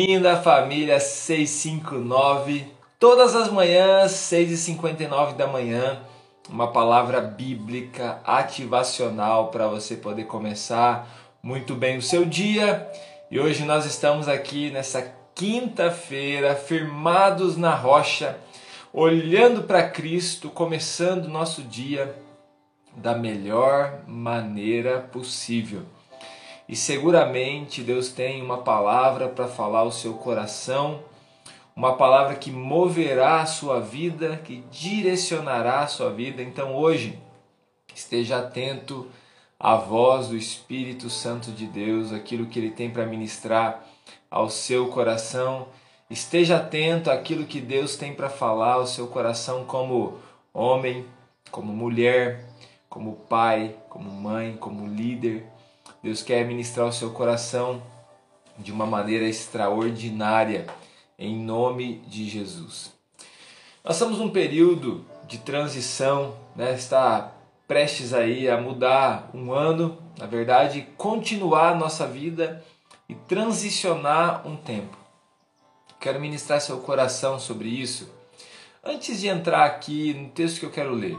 Bem-vinda família 659. Todas as manhãs, 6h59 da manhã, uma palavra bíblica ativacional para você poder começar muito bem o seu dia. E hoje nós estamos aqui nessa quinta-feira, firmados na rocha, olhando para Cristo, começando nosso dia da melhor maneira possível. E seguramente Deus tem uma palavra para falar ao seu coração, uma palavra que moverá a sua vida, que direcionará a sua vida. Então hoje, esteja atento à voz do Espírito Santo de Deus, aquilo que ele tem para ministrar ao seu coração. Esteja atento àquilo que Deus tem para falar ao seu coração como homem, como mulher, como pai, como mãe, como líder Deus quer ministrar o seu coração de uma maneira extraordinária, em nome de Jesus. Nós estamos num período de transição, né? está prestes aí a mudar um ano, na verdade, continuar a nossa vida e transicionar um tempo. Quero ministrar seu coração sobre isso. Antes de entrar aqui no texto que eu quero ler,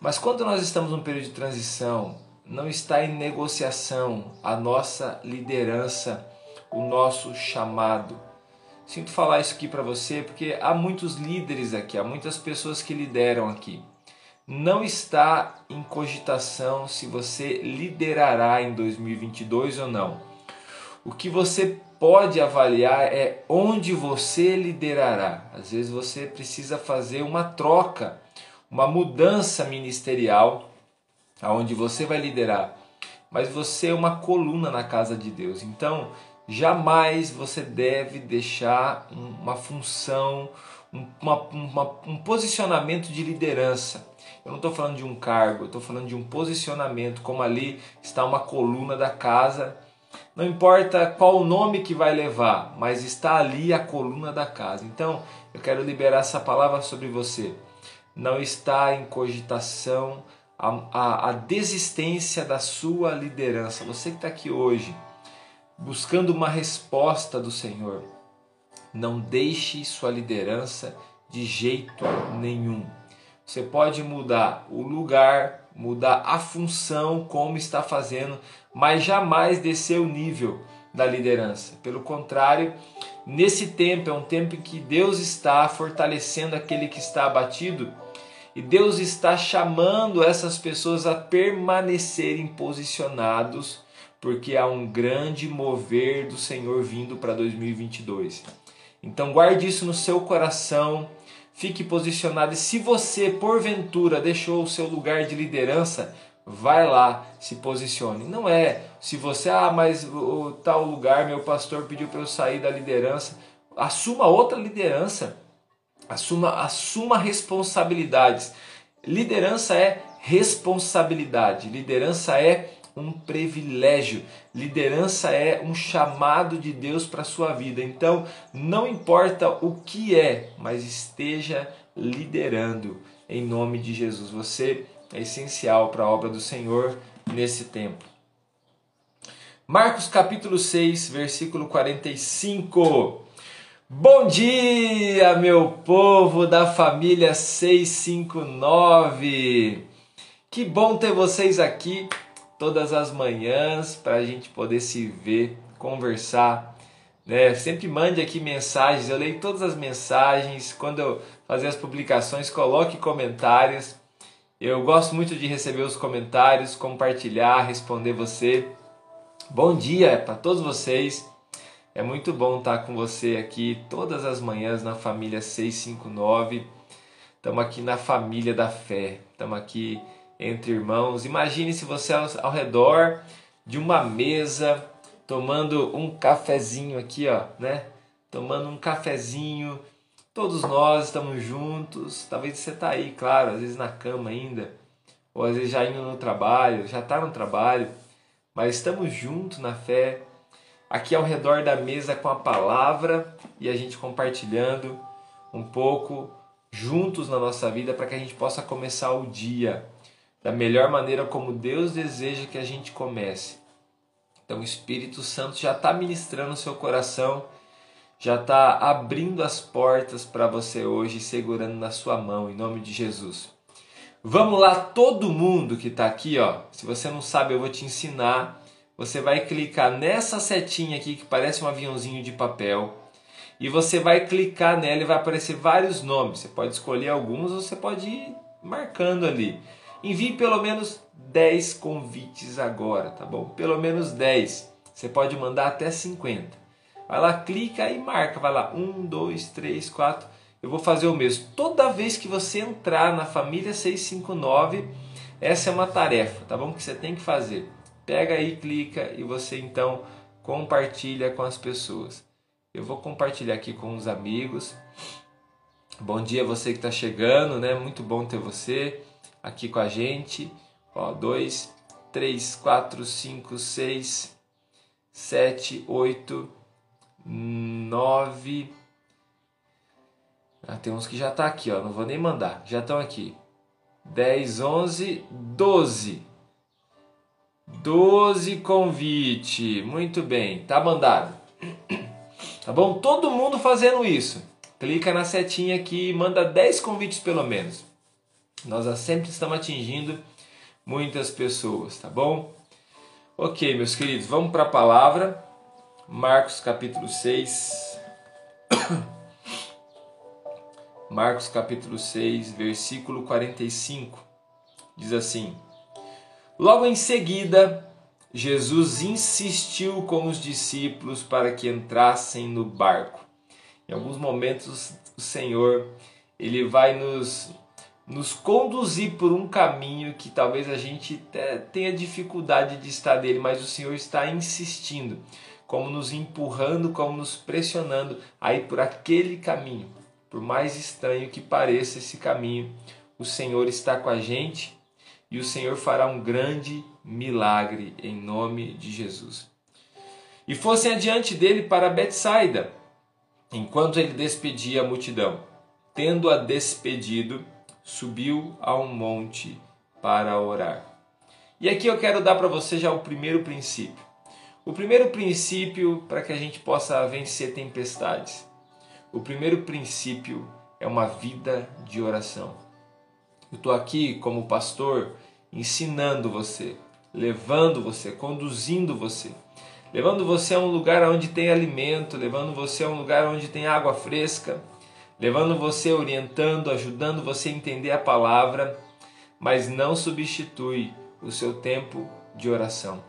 mas quando nós estamos num período de transição, não está em negociação a nossa liderança, o nosso chamado. Sinto falar isso aqui para você porque há muitos líderes aqui, há muitas pessoas que lideram aqui. Não está em cogitação se você liderará em 2022 ou não. O que você pode avaliar é onde você liderará. Às vezes você precisa fazer uma troca, uma mudança ministerial aonde você vai liderar, mas você é uma coluna na casa de Deus. Então, jamais você deve deixar uma função, uma, uma, um posicionamento de liderança. Eu não estou falando de um cargo, eu estou falando de um posicionamento, como ali está uma coluna da casa. Não importa qual o nome que vai levar, mas está ali a coluna da casa. Então, eu quero liberar essa palavra sobre você. Não está em cogitação a, a, a desistência da sua liderança. Você que está aqui hoje buscando uma resposta do Senhor, não deixe sua liderança de jeito nenhum. Você pode mudar o lugar, mudar a função, como está fazendo, mas jamais descer o nível da liderança. Pelo contrário, nesse tempo é um tempo em que Deus está fortalecendo aquele que está abatido e Deus está chamando essas pessoas a permanecerem posicionados, porque há um grande mover do Senhor vindo para 2022. Então guarde isso no seu coração, fique posicionado e se você porventura deixou o seu lugar de liderança, vai lá, se posicione. Não é se você, ah, mas o tal lugar, meu pastor pediu para eu sair da liderança, assuma outra liderança. Assuma, assuma responsabilidades. Liderança é responsabilidade. Liderança é um privilégio. Liderança é um chamado de Deus para a sua vida. Então, não importa o que é, mas esteja liderando em nome de Jesus. Você é essencial para a obra do Senhor nesse tempo. Marcos capítulo 6, versículo 45. Bom dia, meu povo da família 659. Que bom ter vocês aqui todas as manhãs para a gente poder se ver, conversar. Né? Sempre mande aqui mensagens, eu leio todas as mensagens. Quando eu fazer as publicações, coloque comentários. Eu gosto muito de receber os comentários, compartilhar, responder você. Bom dia para todos vocês. É muito bom estar com você aqui todas as manhãs na família 659. Estamos aqui na família da fé. Estamos aqui entre irmãos. Imagine se você ao redor de uma mesa tomando um cafezinho aqui, ó, né? Tomando um cafezinho. Todos nós estamos juntos. Talvez você está aí, claro, às vezes na cama ainda, ou às vezes já indo no trabalho, já está no trabalho, mas estamos juntos na fé aqui ao redor da mesa com a palavra e a gente compartilhando um pouco juntos na nossa vida para que a gente possa começar o dia da melhor maneira como Deus deseja que a gente comece. Então o Espírito Santo já está ministrando o seu coração já está abrindo as portas para você hoje, segurando na sua mão, em nome de Jesus. Vamos lá, todo mundo que está aqui, ó. Se você não sabe, eu vou te ensinar. Você vai clicar nessa setinha aqui que parece um aviãozinho de papel e você vai clicar nela e vai aparecer vários nomes. Você pode escolher alguns ou você pode ir marcando ali. Envie pelo menos 10 convites agora, tá bom? Pelo menos 10. Você pode mandar até 50. Vai lá, clica e marca. Vai lá, 1, 2, 3, 4. Eu vou fazer o mesmo. Toda vez que você entrar na família 659, essa é uma tarefa, tá bom? Que você tem que fazer. Pega aí, clica e você então compartilha com as pessoas. Eu vou compartilhar aqui com os amigos. Bom dia você que está chegando, né? Muito bom ter você aqui com a gente. Ó, dois, três, quatro, cinco, seis, sete, oito, nove. Ah, tem uns que já tá aqui, ó. Não vou nem mandar. Já estão aqui. 10, 11, 12. 12 convite. Muito bem, tá mandado. Tá bom? Todo mundo fazendo isso. Clica na setinha aqui e manda 10 convites pelo menos. Nós sempre estamos atingindo muitas pessoas, tá bom? Ok, meus queridos, vamos para a palavra. Marcos capítulo 6. Marcos capítulo 6, versículo 45. Diz assim: Logo em seguida, Jesus insistiu com os discípulos para que entrassem no barco. Em alguns momentos, o Senhor ele vai nos nos conduzir por um caminho que talvez a gente tenha dificuldade de estar dele, mas o Senhor está insistindo, como nos empurrando, como nos pressionando a ir por aquele caminho. Por mais estranho que pareça esse caminho, o Senhor está com a gente e o Senhor fará um grande milagre em nome de Jesus. E fossem adiante dele para Betsaida, enquanto ele despedia a multidão. Tendo-a despedido, subiu a um monte para orar. E aqui eu quero dar para você já o primeiro princípio. O primeiro princípio para que a gente possa vencer tempestades. O primeiro princípio é uma vida de oração. Eu estou aqui como pastor ensinando você, levando você, conduzindo você, levando você a um lugar onde tem alimento, levando você a um lugar onde tem água fresca, levando você, orientando, ajudando você a entender a palavra, mas não substitui o seu tempo de oração.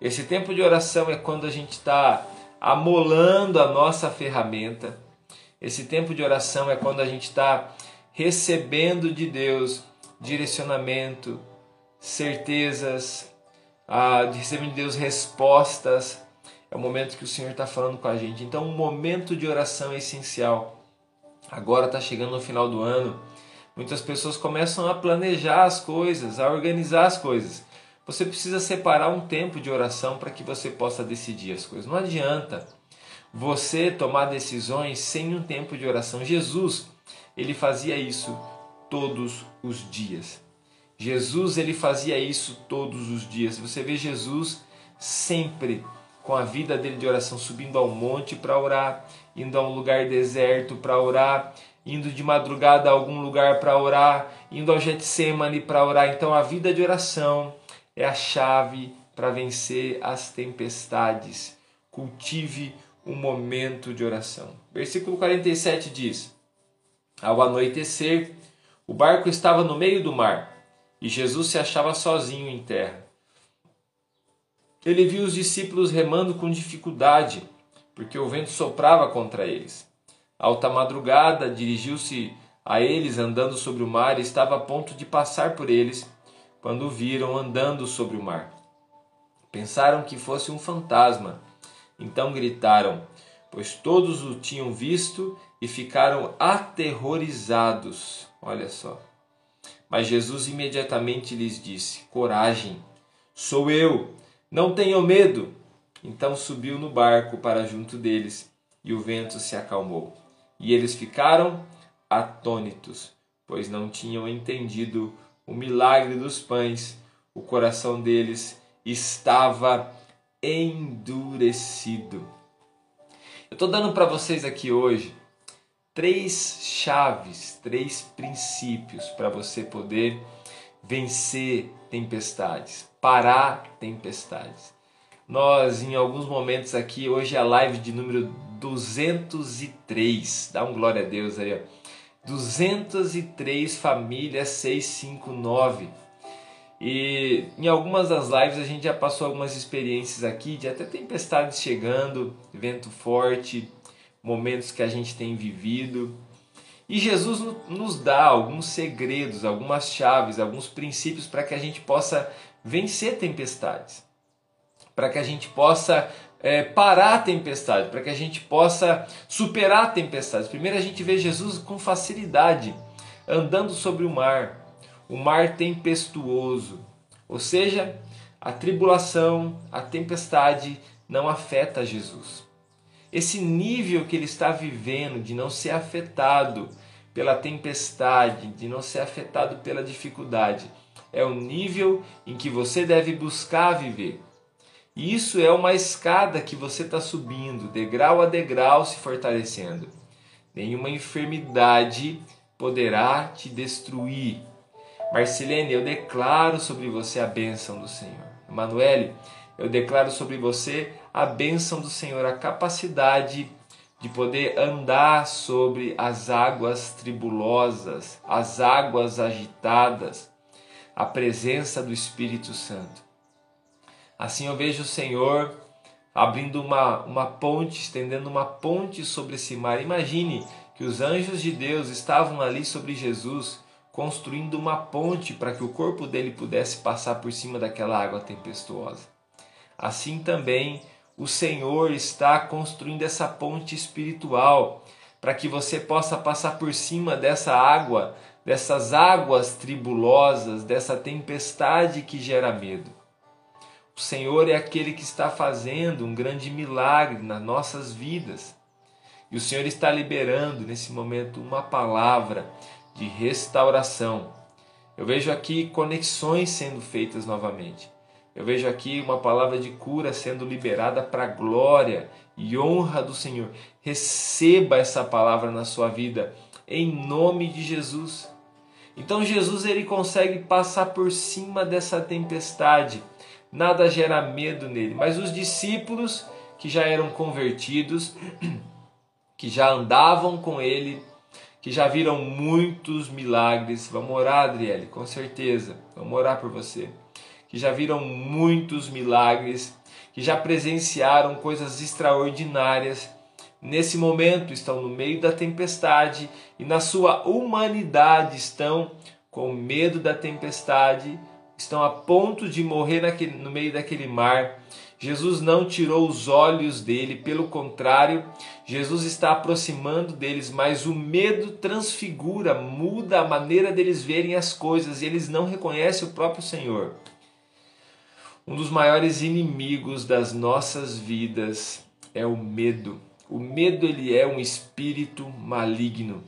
Esse tempo de oração é quando a gente está amolando a nossa ferramenta. Esse tempo de oração é quando a gente está recebendo de Deus direcionamento, certezas, ah, recebendo de Deus respostas. É o momento que o Senhor está falando com a gente. Então, um momento de oração é essencial. Agora está chegando no final do ano, muitas pessoas começam a planejar as coisas, a organizar as coisas. Você precisa separar um tempo de oração para que você possa decidir as coisas. Não adianta você tomar decisões sem um tempo de oração. Jesus, ele fazia isso todos os dias. Jesus, ele fazia isso todos os dias. Você vê Jesus sempre com a vida dele de oração, subindo ao monte para orar, indo a um lugar deserto para orar, indo de madrugada a algum lugar para orar, indo ao Getsemane para orar. Então a vida de oração é a chave para vencer as tempestades. Cultive um momento de oração. Versículo 47 diz: Ao anoitecer, o barco estava no meio do mar e Jesus se achava sozinho em terra. Ele viu os discípulos remando com dificuldade porque o vento soprava contra eles. Alta madrugada, dirigiu-se a eles andando sobre o mar e estava a ponto de passar por eles quando o viram andando sobre o mar. Pensaram que fosse um fantasma. Então gritaram, pois todos o tinham visto e ficaram aterrorizados. Olha só. Mas Jesus imediatamente lhes disse: Coragem, sou eu, não tenham medo. Então subiu no barco para junto deles, e o vento se acalmou. E eles ficaram atônitos, pois não tinham entendido o milagre dos pães. O coração deles estava endurecido. Eu estou dando para vocês aqui hoje três chaves, três princípios para você poder vencer tempestades, parar tempestades. Nós, em alguns momentos aqui, hoje é a live de número 203, dá um glória a Deus aí, ó. 203 famílias 659. E em algumas das lives a gente já passou algumas experiências aqui de até tempestades chegando, vento forte, momentos que a gente tem vivido. E Jesus nos dá alguns segredos, algumas chaves, alguns princípios para que a gente possa vencer tempestades, para que a gente possa é, parar a tempestade, para que a gente possa superar tempestades. Primeiro a gente vê Jesus com facilidade andando sobre o mar o mar tempestuoso, ou seja, a tribulação, a tempestade não afeta Jesus. Esse nível que ele está vivendo de não ser afetado pela tempestade, de não ser afetado pela dificuldade, é o nível em que você deve buscar viver. E isso é uma escada que você está subindo, degrau a degrau, se fortalecendo. Nenhuma enfermidade poderá te destruir, Marcelene, eu declaro sobre você a bênção do Senhor. Emanuele, eu declaro sobre você a bênção do Senhor, a capacidade de poder andar sobre as águas tribulosas, as águas agitadas, a presença do Espírito Santo. Assim eu vejo o Senhor abrindo uma, uma ponte, estendendo uma ponte sobre esse mar. Imagine que os anjos de Deus estavam ali sobre Jesus construindo uma ponte para que o corpo dele pudesse passar por cima daquela água tempestuosa. Assim também o Senhor está construindo essa ponte espiritual para que você possa passar por cima dessa água, dessas águas tribulosas, dessa tempestade que gera medo. O Senhor é aquele que está fazendo um grande milagre nas nossas vidas. E o Senhor está liberando nesse momento uma palavra de restauração. Eu vejo aqui conexões sendo feitas novamente. Eu vejo aqui uma palavra de cura sendo liberada para a glória e honra do Senhor. Receba essa palavra na sua vida em nome de Jesus. Então Jesus ele consegue passar por cima dessa tempestade. Nada gera medo nele, mas os discípulos que já eram convertidos, que já andavam com ele, que já viram muitos milagres. Vamos orar, Adriele, com certeza. Vamos orar por você. Que já viram muitos milagres, que já presenciaram coisas extraordinárias. Nesse momento estão no meio da tempestade e na sua humanidade estão com medo da tempestade, estão a ponto de morrer naquele, no meio daquele mar Jesus não tirou os olhos dele, pelo contrário, Jesus está aproximando deles, mas o medo transfigura, muda a maneira deles verem as coisas e eles não reconhecem o próprio Senhor. Um dos maiores inimigos das nossas vidas é o medo. O medo ele é um espírito maligno.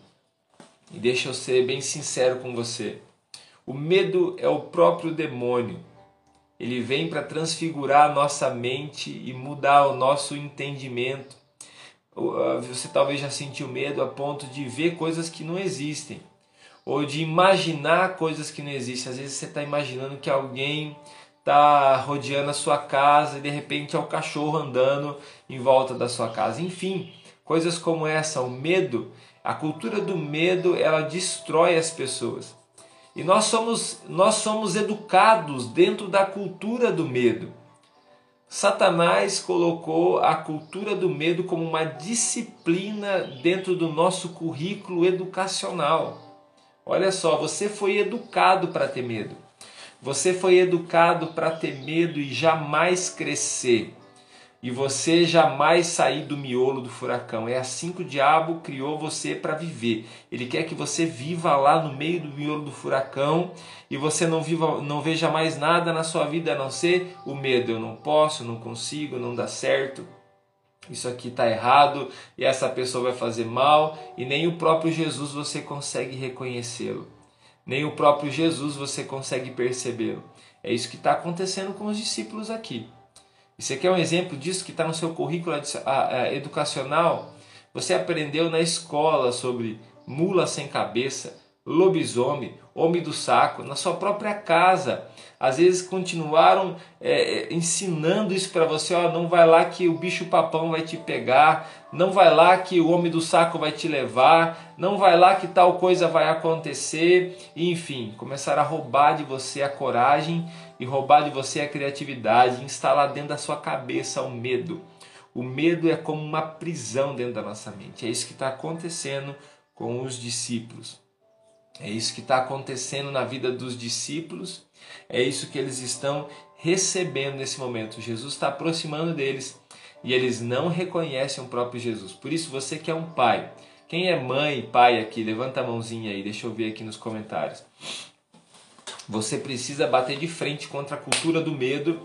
E deixa eu ser bem sincero com você. O medo é o próprio demônio ele vem para transfigurar a nossa mente e mudar o nosso entendimento. Ah, você talvez já sentiu medo a ponto de ver coisas que não existem, ou de imaginar coisas que não existem. Às vezes você está imaginando que alguém está rodeando a sua casa e de repente é o cachorro andando em volta da sua casa. Enfim, coisas como essa, o medo, a cultura do medo, ela destrói as pessoas. E nós somos, nós somos educados dentro da cultura do medo. Satanás colocou a cultura do medo como uma disciplina dentro do nosso currículo educacional. Olha só, você foi educado para ter medo. Você foi educado para ter medo e jamais crescer e você jamais sair do miolo do furacão. É assim que o diabo criou você para viver. Ele quer que você viva lá no meio do miolo do furacão e você não viva, não veja mais nada na sua vida a não ser o medo. Eu não posso, não consigo, não dá certo. Isso aqui está errado e essa pessoa vai fazer mal e nem o próprio Jesus você consegue reconhecê-lo. Nem o próprio Jesus você consegue percebê-lo. É isso que está acontecendo com os discípulos aqui. Isso aqui é um exemplo disso que está no seu currículo educacional. Você aprendeu na escola sobre mula sem cabeça, lobisomem, homem do saco, na sua própria casa. Às vezes continuaram é, é ensinando isso para você: ó, não vai lá que o bicho papão vai te pegar, não vai lá que o homem do saco vai te levar, não vai lá que tal coisa vai acontecer. E, enfim, começaram a roubar de você a coragem e roubar de você a criatividade, instalar dentro da sua cabeça o medo. O medo é como uma prisão dentro da nossa mente. É isso que está acontecendo com os discípulos. É isso que está acontecendo na vida dos discípulos, é isso que eles estão recebendo nesse momento. Jesus está aproximando deles e eles não reconhecem o próprio Jesus. Por isso, você que é um pai, quem é mãe e pai aqui, levanta a mãozinha aí, deixa eu ver aqui nos comentários. Você precisa bater de frente contra a cultura do medo.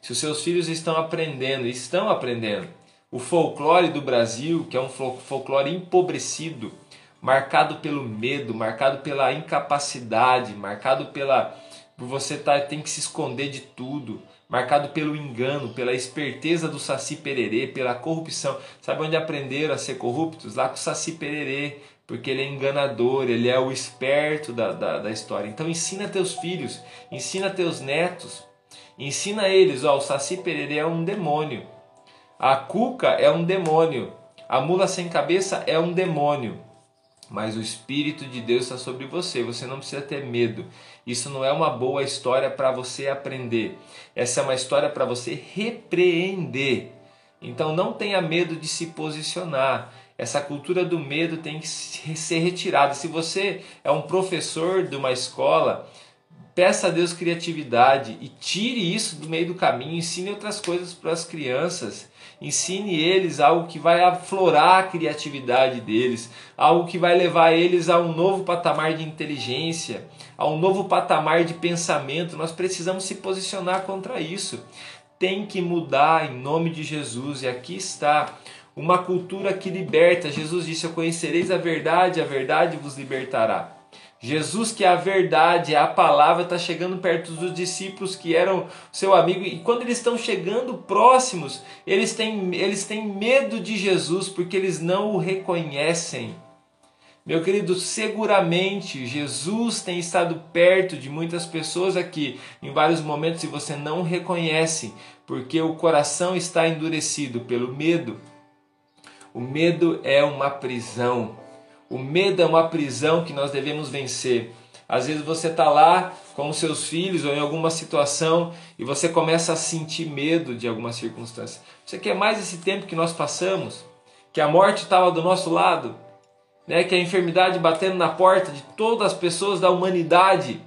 Se os seus filhos estão aprendendo, estão aprendendo, o folclore do Brasil, que é um folclore empobrecido, marcado pelo medo, marcado pela incapacidade, marcado pela por você tá, tem que se esconder de tudo, marcado pelo engano, pela esperteza do Saci Pererê, pela corrupção. Sabe onde aprenderam a ser corruptos? Lá com o Saci Pererê, porque ele é enganador, ele é o esperto da, da, da história. Então ensina teus filhos, ensina teus netos, ensina eles, ó, o Saci Pererê é um demônio, a Cuca é um demônio, a mula sem cabeça é um demônio mas o Espírito de Deus está sobre você, você não precisa ter medo. Isso não é uma boa história para você aprender, essa é uma história para você repreender. Então não tenha medo de se posicionar. Essa cultura do medo tem que ser retirada. Se você é um professor de uma escola, peça a Deus criatividade e tire isso do meio do caminho, ensine outras coisas para as crianças. Ensine eles algo que vai aflorar a criatividade deles, algo que vai levar eles a um novo patamar de inteligência, a um novo patamar de pensamento. Nós precisamos se posicionar contra isso. Tem que mudar em nome de Jesus, e aqui está uma cultura que liberta. Jesus disse: Eu conhecereis a verdade, a verdade vos libertará. Jesus, que é a verdade, é a palavra, está chegando perto dos discípulos que eram seu amigo, e quando eles estão chegando próximos, eles têm, eles têm medo de Jesus porque eles não o reconhecem. Meu querido, seguramente Jesus tem estado perto de muitas pessoas aqui em vários momentos e você não reconhece, porque o coração está endurecido pelo medo. O medo é uma prisão. O medo é uma prisão que nós devemos vencer. Às vezes você está lá com os seus filhos ou em alguma situação e você começa a sentir medo de alguma circunstância. Você quer mais esse tempo que nós passamos? Que a morte estava do nosso lado? Né? Que a enfermidade batendo na porta de todas as pessoas da humanidade?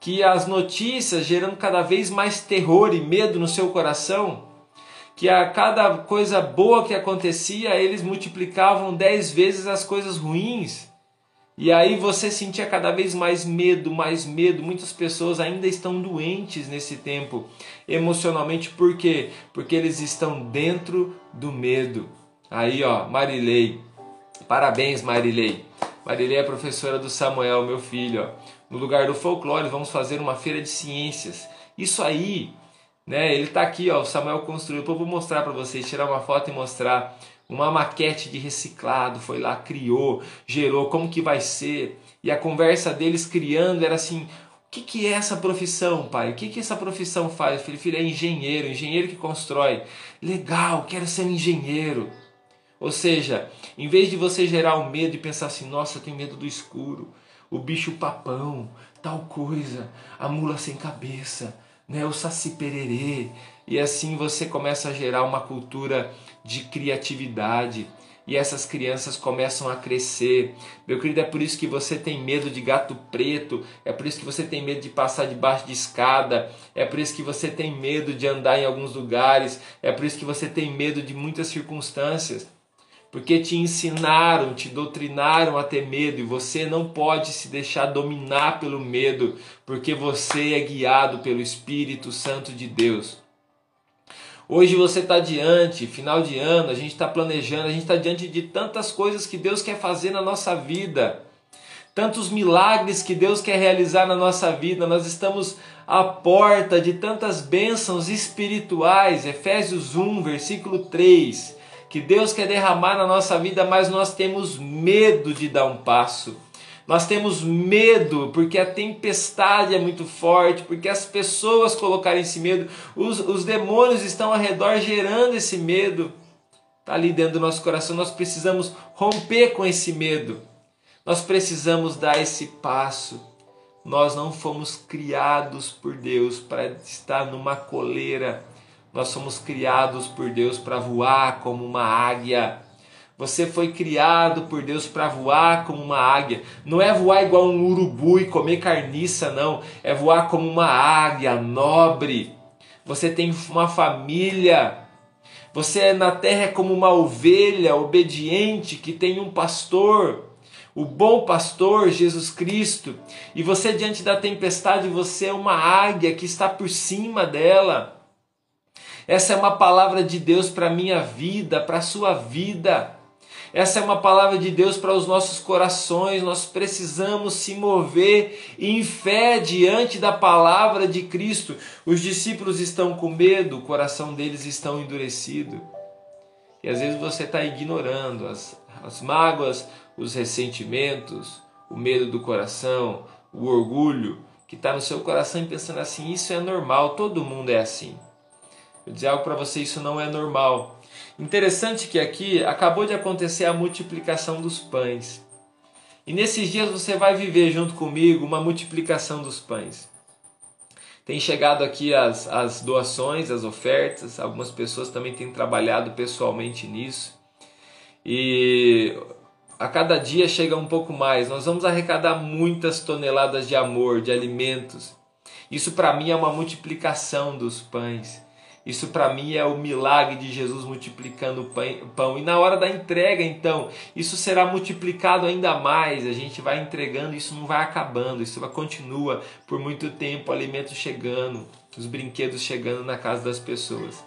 Que as notícias gerando cada vez mais terror e medo no seu coração? Que a cada coisa boa que acontecia, eles multiplicavam dez vezes as coisas ruins. E aí você sentia cada vez mais medo, mais medo. Muitas pessoas ainda estão doentes nesse tempo, emocionalmente, por quê? Porque eles estão dentro do medo. Aí, ó, Marilei. Parabéns, Marilei. Marilei é professora do Samuel, meu filho. Ó. No lugar do folclore, vamos fazer uma feira de ciências. Isso aí né? Ele está aqui, ó, o Samuel construiu. Eu vou mostrar para vocês, tirar uma foto e mostrar uma maquete de reciclado, foi lá, criou, gerou, como que vai ser. E a conversa deles criando era assim: o que, que é essa profissão, pai? O que, que essa profissão faz? Filho, filho, é engenheiro, engenheiro que constrói. Legal, quero ser um engenheiro. Ou seja, em vez de você gerar o um medo e pensar assim, nossa, eu tenho medo do escuro, o bicho papão, tal coisa, a mula sem cabeça, né, o saci pererê, e assim você começa a gerar uma cultura de criatividade. E essas crianças começam a crescer. Meu querido, é por isso que você tem medo de gato preto, é por isso que você tem medo de passar debaixo de escada, é por isso que você tem medo de andar em alguns lugares, é por isso que você tem medo de muitas circunstâncias porque te ensinaram, te doutrinaram a ter medo e você não pode se deixar dominar pelo medo, porque você é guiado pelo Espírito Santo de Deus. Hoje você está diante, final de ano, a gente está planejando, a gente está diante de tantas coisas que Deus quer fazer na nossa vida, tantos milagres que Deus quer realizar na nossa vida. Nós estamos à porta de tantas bênçãos espirituais. Efésios 1, versículo 3. Que Deus quer derramar na nossa vida, mas nós temos medo de dar um passo. Nós temos medo porque a tempestade é muito forte, porque as pessoas colocaram esse medo, os, os demônios estão ao redor gerando esse medo. Está ali dentro do nosso coração. Nós precisamos romper com esse medo. Nós precisamos dar esse passo. Nós não fomos criados por Deus para estar numa coleira. Nós somos criados por Deus para voar como uma águia. Você foi criado por Deus para voar como uma águia. Não é voar igual um urubu e comer carniça, não. É voar como uma águia nobre. Você tem uma família. Você na terra é como uma ovelha obediente que tem um pastor o bom pastor Jesus Cristo, e você diante da tempestade, você é uma águia que está por cima dela. Essa é uma palavra de Deus para a minha vida, para a sua vida. Essa é uma palavra de Deus para os nossos corações. Nós precisamos se mover em fé diante da palavra de Cristo. Os discípulos estão com medo, o coração deles está endurecido. E às vezes você está ignorando as, as mágoas, os ressentimentos, o medo do coração, o orgulho que está no seu coração e pensando assim: isso é normal, todo mundo é assim. Vou dizer algo para você: isso não é normal. Interessante que aqui acabou de acontecer a multiplicação dos pães. E nesses dias você vai viver junto comigo uma multiplicação dos pães. Tem chegado aqui as, as doações, as ofertas, algumas pessoas também têm trabalhado pessoalmente nisso. E a cada dia chega um pouco mais. Nós vamos arrecadar muitas toneladas de amor, de alimentos. Isso para mim é uma multiplicação dos pães. Isso para mim é o milagre de Jesus multiplicando o pão. E na hora da entrega, então, isso será multiplicado ainda mais. A gente vai entregando, isso não vai acabando, isso vai continua por muito tempo, alimentos chegando, os brinquedos chegando na casa das pessoas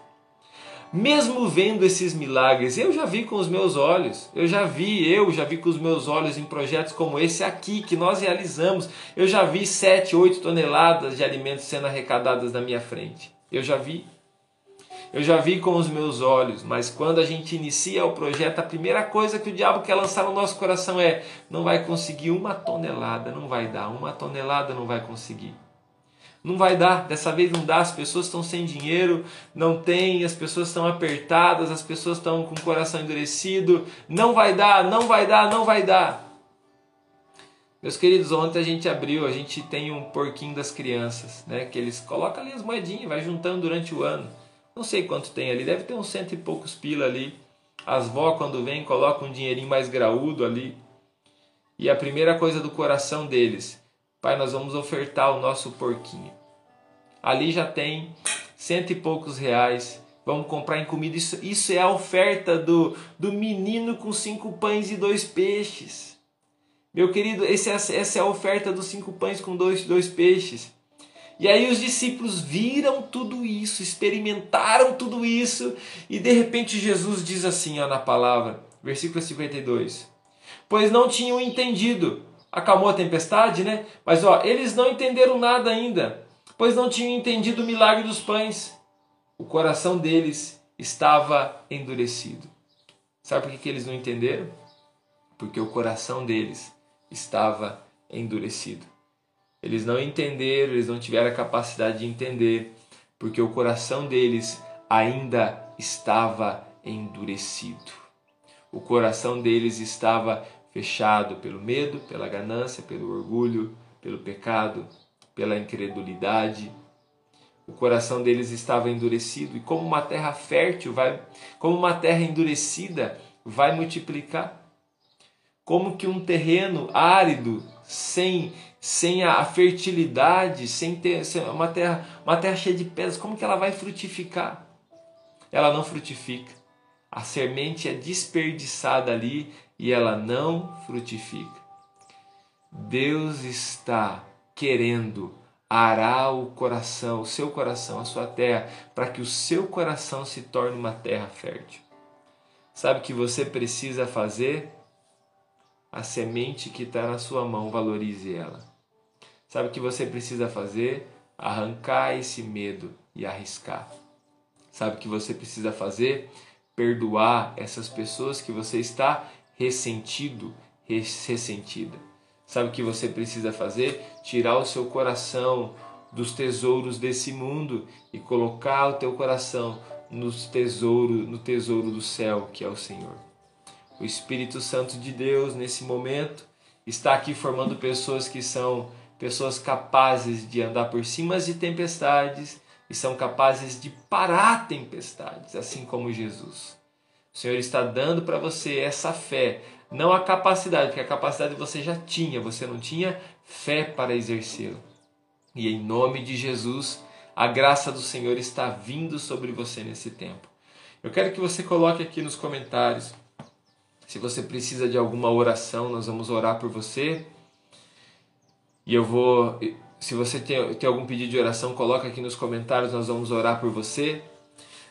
mesmo vendo esses milagres, eu já vi com os meus olhos, eu já vi, eu já vi com os meus olhos em projetos como esse aqui que nós realizamos, eu já vi 7, 8 toneladas de alimentos sendo arrecadadas na minha frente. Eu já vi. Eu já vi com os meus olhos, mas quando a gente inicia o projeto, a primeira coisa que o diabo quer lançar no nosso coração é: não vai conseguir uma tonelada, não vai dar, uma tonelada não vai conseguir. Não vai dar, dessa vez não dá, as pessoas estão sem dinheiro, não tem, as pessoas estão apertadas, as pessoas estão com o coração endurecido, não vai dar, não vai dar, não vai dar. Meus queridos, ontem a gente abriu, a gente tem um porquinho das crianças, né? Que eles colocam ali as moedinhas, vai juntando durante o ano. Não sei quanto tem ali, deve ter uns cento e poucos pila ali. As vó, quando vêm, colocam um dinheirinho mais graúdo ali. E a primeira coisa do coração deles Pai, nós vamos ofertar o nosso porquinho. Ali já tem cento e poucos reais. Vamos comprar em comida. Isso, isso é a oferta do, do menino com cinco pães e dois peixes. Meu querido, esse, é essa é a oferta dos cinco pães com dois, dois peixes. E aí os discípulos viram tudo isso, experimentaram tudo isso, e de repente Jesus diz assim ó, na palavra, versículo 52: Pois não tinham entendido acalmou a tempestade, né? Mas ó, eles não entenderam nada ainda, pois não tinham entendido o milagre dos pães. O coração deles estava endurecido. Sabe por que, que eles não entenderam? Porque o coração deles estava endurecido. Eles não entenderam, eles não tiveram a capacidade de entender, porque o coração deles ainda estava endurecido. O coração deles estava fechado pelo medo, pela ganância, pelo orgulho, pelo pecado, pela incredulidade. O coração deles estava endurecido e como uma terra fértil vai, como uma terra endurecida vai multiplicar. Como que um terreno árido, sem sem a fertilidade, sem ter uma terra, uma terra cheia de pedras, como que ela vai frutificar? Ela não frutifica. A semente é desperdiçada ali e ela não frutifica. Deus está querendo arar o coração, o seu coração, a sua terra, para que o seu coração se torne uma terra fértil. Sabe o que você precisa fazer? a semente que está na sua mão, valorize ela. Sabe o que você precisa fazer? Arrancar esse medo e arriscar. Sabe o que você precisa fazer? Perdoar essas pessoas que você está ressentido, ressentida. Sabe o que você precisa fazer? Tirar o seu coração dos tesouros desse mundo e colocar o teu coração no tesouro, no tesouro do céu, que é o Senhor. O Espírito Santo de Deus nesse momento está aqui formando pessoas que são pessoas capazes de andar por cima de tempestades e são capazes de parar tempestades, assim como Jesus. O Senhor está dando para você essa fé, não a capacidade, porque a capacidade você já tinha, você não tinha fé para exercê-la. E em nome de Jesus, a graça do Senhor está vindo sobre você nesse tempo. Eu quero que você coloque aqui nos comentários se você precisa de alguma oração, nós vamos orar por você. E eu vou, se você tem, tem algum pedido de oração, coloca aqui nos comentários, nós vamos orar por você.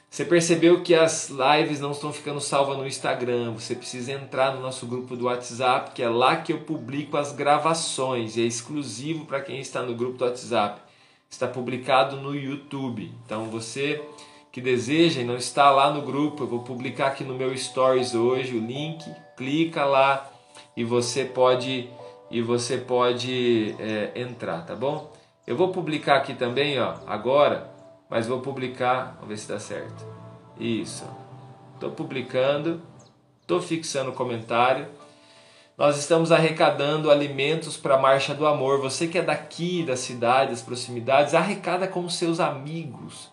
Você percebeu que as lives não estão ficando salvas no Instagram? Você precisa entrar no nosso grupo do WhatsApp, que é lá que eu publico as gravações, é exclusivo para quem está no grupo do WhatsApp. Está publicado no YouTube. Então você que deseja e não está lá no grupo, eu vou publicar aqui no meu stories hoje o link, clica lá e você pode e você pode é, entrar, tá bom? Eu vou publicar aqui também, ó, agora, mas vou publicar, vamos ver se dá certo. Isso. Estou publicando, estou fixando o comentário. Nós estamos arrecadando alimentos para a Marcha do Amor. Você que é daqui da cidade, das proximidades, arrecada com seus amigos.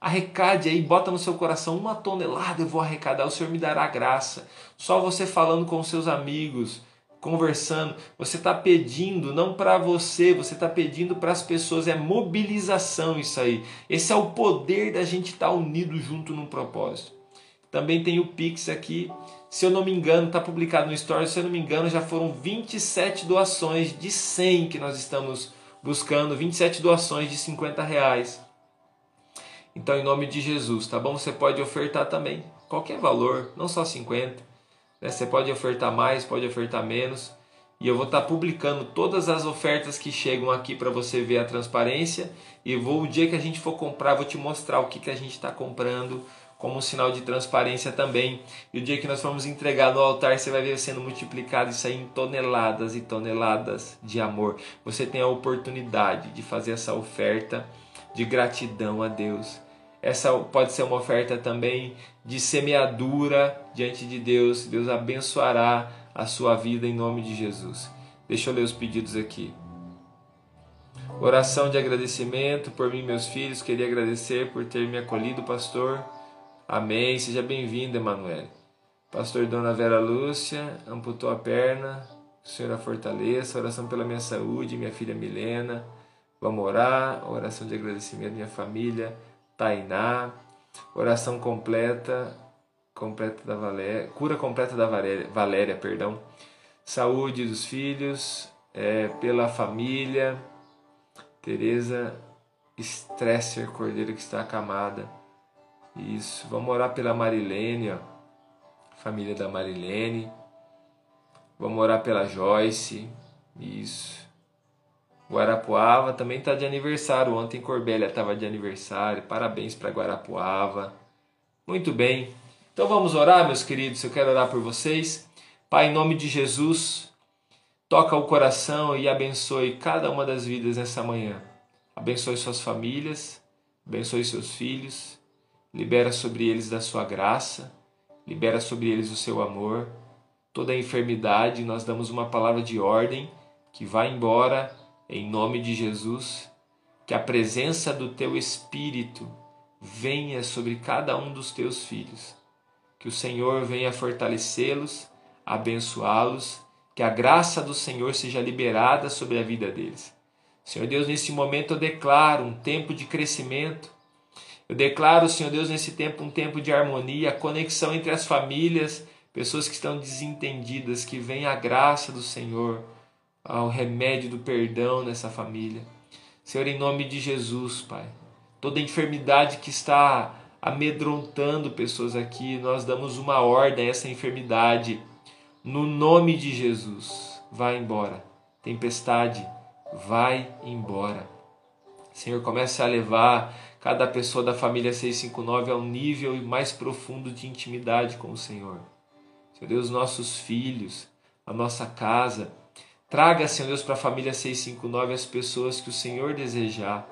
Arrecade aí, bota no seu coração uma tonelada, eu vou arrecadar, o Senhor me dará graça. Só você falando com seus amigos, conversando, você está pedindo não para você, você está pedindo para as pessoas, é mobilização isso aí. Esse é o poder da gente estar tá unido junto num propósito. Também tem o Pix aqui, se eu não me engano, está publicado no Story, se eu não me engano, já foram 27 doações de 100 que nós estamos buscando, 27 doações de 50 reais. Então, em nome de Jesus, tá bom? Você pode ofertar também qualquer valor, não só 50. Né? Você pode ofertar mais, pode ofertar menos. E eu vou estar tá publicando todas as ofertas que chegam aqui para você ver a transparência. E vou o dia que a gente for comprar, vou te mostrar o que, que a gente está comprando como um sinal de transparência também. E o dia que nós formos entregar no altar, você vai ver sendo multiplicado isso aí em toneladas e toneladas de amor. Você tem a oportunidade de fazer essa oferta de gratidão a Deus essa pode ser uma oferta também de semeadura diante de Deus. Deus abençoará a sua vida em nome de Jesus. Deixa eu ler os pedidos aqui. Oração de agradecimento por mim meus filhos. Queria agradecer por ter me acolhido, pastor. Amém. Seja bem-vindo, Emanuel. Pastor Dona Vera Lúcia amputou a perna. O Senhor a fortaleça. Oração pela minha saúde, minha filha Milena. Vamos orar. Oração de agradecimento, minha família. Tainá, oração completa, completa da Valéria, cura completa da Valéria, Valéria perdão, saúde dos filhos, é, pela família, Teresa Stresser Cordeiro que está acamada. Isso, vamos orar pela Marilene, ó, família da Marilene. Vamos orar pela Joyce. Isso. Guarapuava também está de aniversário. Ontem Corbélia estava de aniversário. Parabéns para Guarapuava. Muito bem. Então vamos orar, meus queridos. Eu quero orar por vocês. Pai, em nome de Jesus, toca o coração e abençoe cada uma das vidas nessa manhã. Abençoe suas famílias, abençoe seus filhos, libera sobre eles da sua graça, libera sobre eles o seu amor. Toda enfermidade, nós damos uma palavra de ordem que vai embora em nome de Jesus, que a presença do teu Espírito venha sobre cada um dos teus filhos. Que o Senhor venha fortalecê-los, abençoá-los, que a graça do Senhor seja liberada sobre a vida deles. Senhor Deus, nesse momento eu declaro um tempo de crescimento. Eu declaro, Senhor Deus, nesse tempo um tempo de harmonia, conexão entre as famílias, pessoas que estão desentendidas, que venha a graça do Senhor ao remédio do perdão nessa família. Senhor, em nome de Jesus, Pai, toda enfermidade que está amedrontando pessoas aqui, nós damos uma ordem a essa enfermidade. No nome de Jesus, vai embora. Tempestade, vai embora. Senhor, comece a levar cada pessoa da família 659 ao nível mais profundo de intimidade com o Senhor. Senhor Deus, nossos filhos, a nossa casa. Traga, Senhor Deus, para a família 659 as pessoas que o Senhor desejar,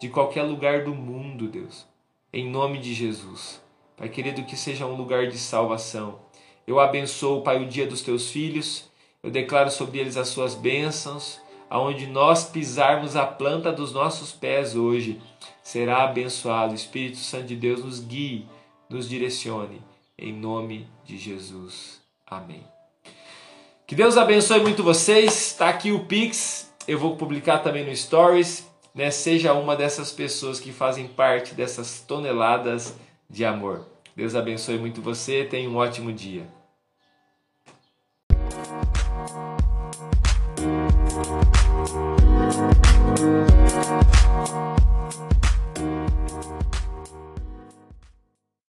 de qualquer lugar do mundo, Deus. Em nome de Jesus. Pai querido, que seja um lugar de salvação eu abençoo, Pai, o dia dos teus filhos. Eu declaro sobre eles as suas bênçãos. Aonde nós pisarmos a planta dos nossos pés hoje, será abençoado. O Espírito Santo de Deus nos guie, nos direcione. Em nome de Jesus. Amém. Que Deus abençoe muito vocês. Está aqui o Pix. Eu vou publicar também no Stories. Né? Seja uma dessas pessoas que fazem parte dessas toneladas de amor. Deus abençoe muito você. Tenha um ótimo dia.